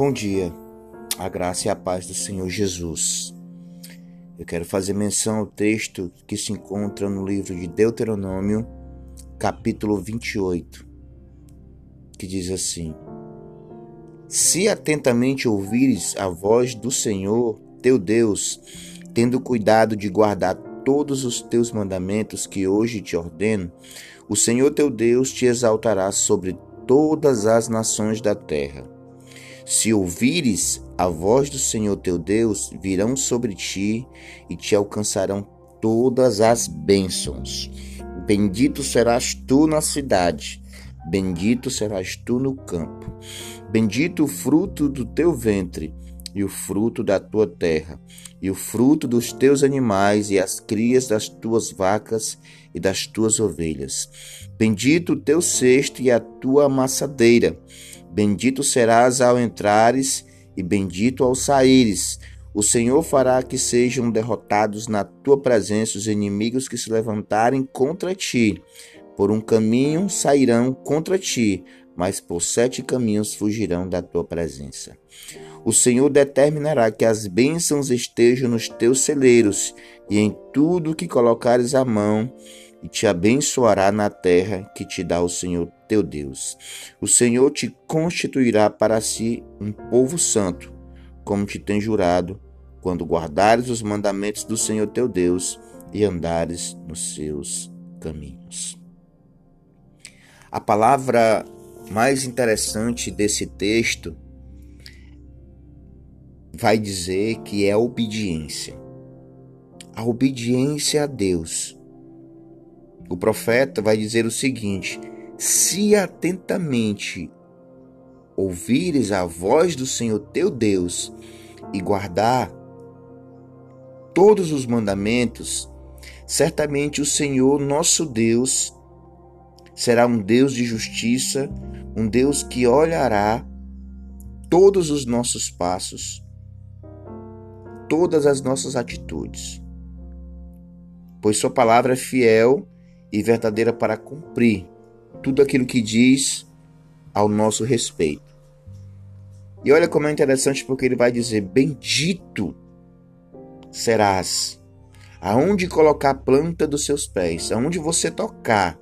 Bom dia, a graça e a paz do Senhor Jesus. Eu quero fazer menção ao texto que se encontra no livro de Deuteronômio, capítulo 28, que diz assim: Se atentamente ouvires a voz do Senhor teu Deus, tendo cuidado de guardar todos os teus mandamentos que hoje te ordeno, o Senhor teu Deus te exaltará sobre todas as nações da terra se ouvires a voz do Senhor teu Deus, virão sobre ti e te alcançarão todas as bênçãos. Bendito serás tu na cidade, bendito serás tu no campo. Bendito o fruto do teu ventre e o fruto da tua terra, e o fruto dos teus animais, e as crias das tuas vacas e das tuas ovelhas. Bendito o teu cesto e a tua amassadeira Bendito serás ao entrares e bendito ao saíres. O Senhor fará que sejam derrotados na tua presença os inimigos que se levantarem contra ti. Por um caminho sairão contra ti, mas por sete caminhos fugirão da tua presença. O Senhor determinará que as bênçãos estejam nos teus celeiros e em tudo que colocares a mão, e te abençoará na terra que te dá o Senhor teu Deus. O Senhor te constituirá para si um povo santo, como te tem jurado, quando guardares os mandamentos do Senhor teu Deus e andares nos seus caminhos. A palavra mais interessante desse texto vai dizer que é a obediência. A obediência a Deus o profeta vai dizer o seguinte: Se atentamente ouvires a voz do Senhor teu Deus e guardar todos os mandamentos, certamente o Senhor nosso Deus será um Deus de justiça, um Deus que olhará todos os nossos passos, todas as nossas atitudes. Pois Sua palavra é fiel e verdadeira para cumprir tudo aquilo que diz ao nosso respeito. E olha como é interessante porque ele vai dizer: Bendito serás, aonde colocar a planta dos seus pés, aonde você tocar,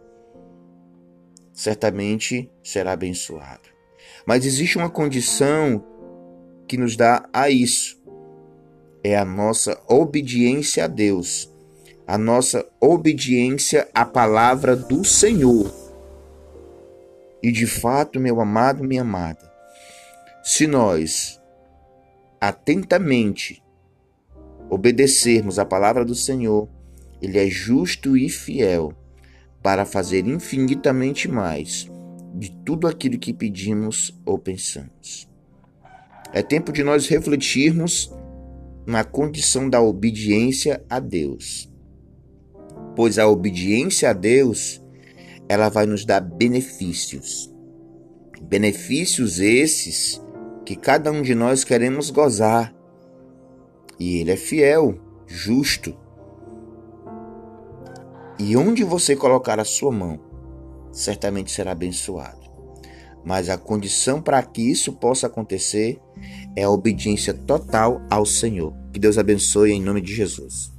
certamente será abençoado. Mas existe uma condição que nos dá a isso: é a nossa obediência a Deus a nossa obediência à palavra do Senhor. E de fato, meu amado, minha amada, se nós atentamente obedecermos à palavra do Senhor, Ele é justo e fiel para fazer infinitamente mais de tudo aquilo que pedimos ou pensamos. É tempo de nós refletirmos na condição da obediência a Deus pois a obediência a Deus, ela vai nos dar benefícios. Benefícios esses que cada um de nós queremos gozar. E ele é fiel, justo. E onde você colocar a sua mão, certamente será abençoado. Mas a condição para que isso possa acontecer é a obediência total ao Senhor. Que Deus abençoe em nome de Jesus.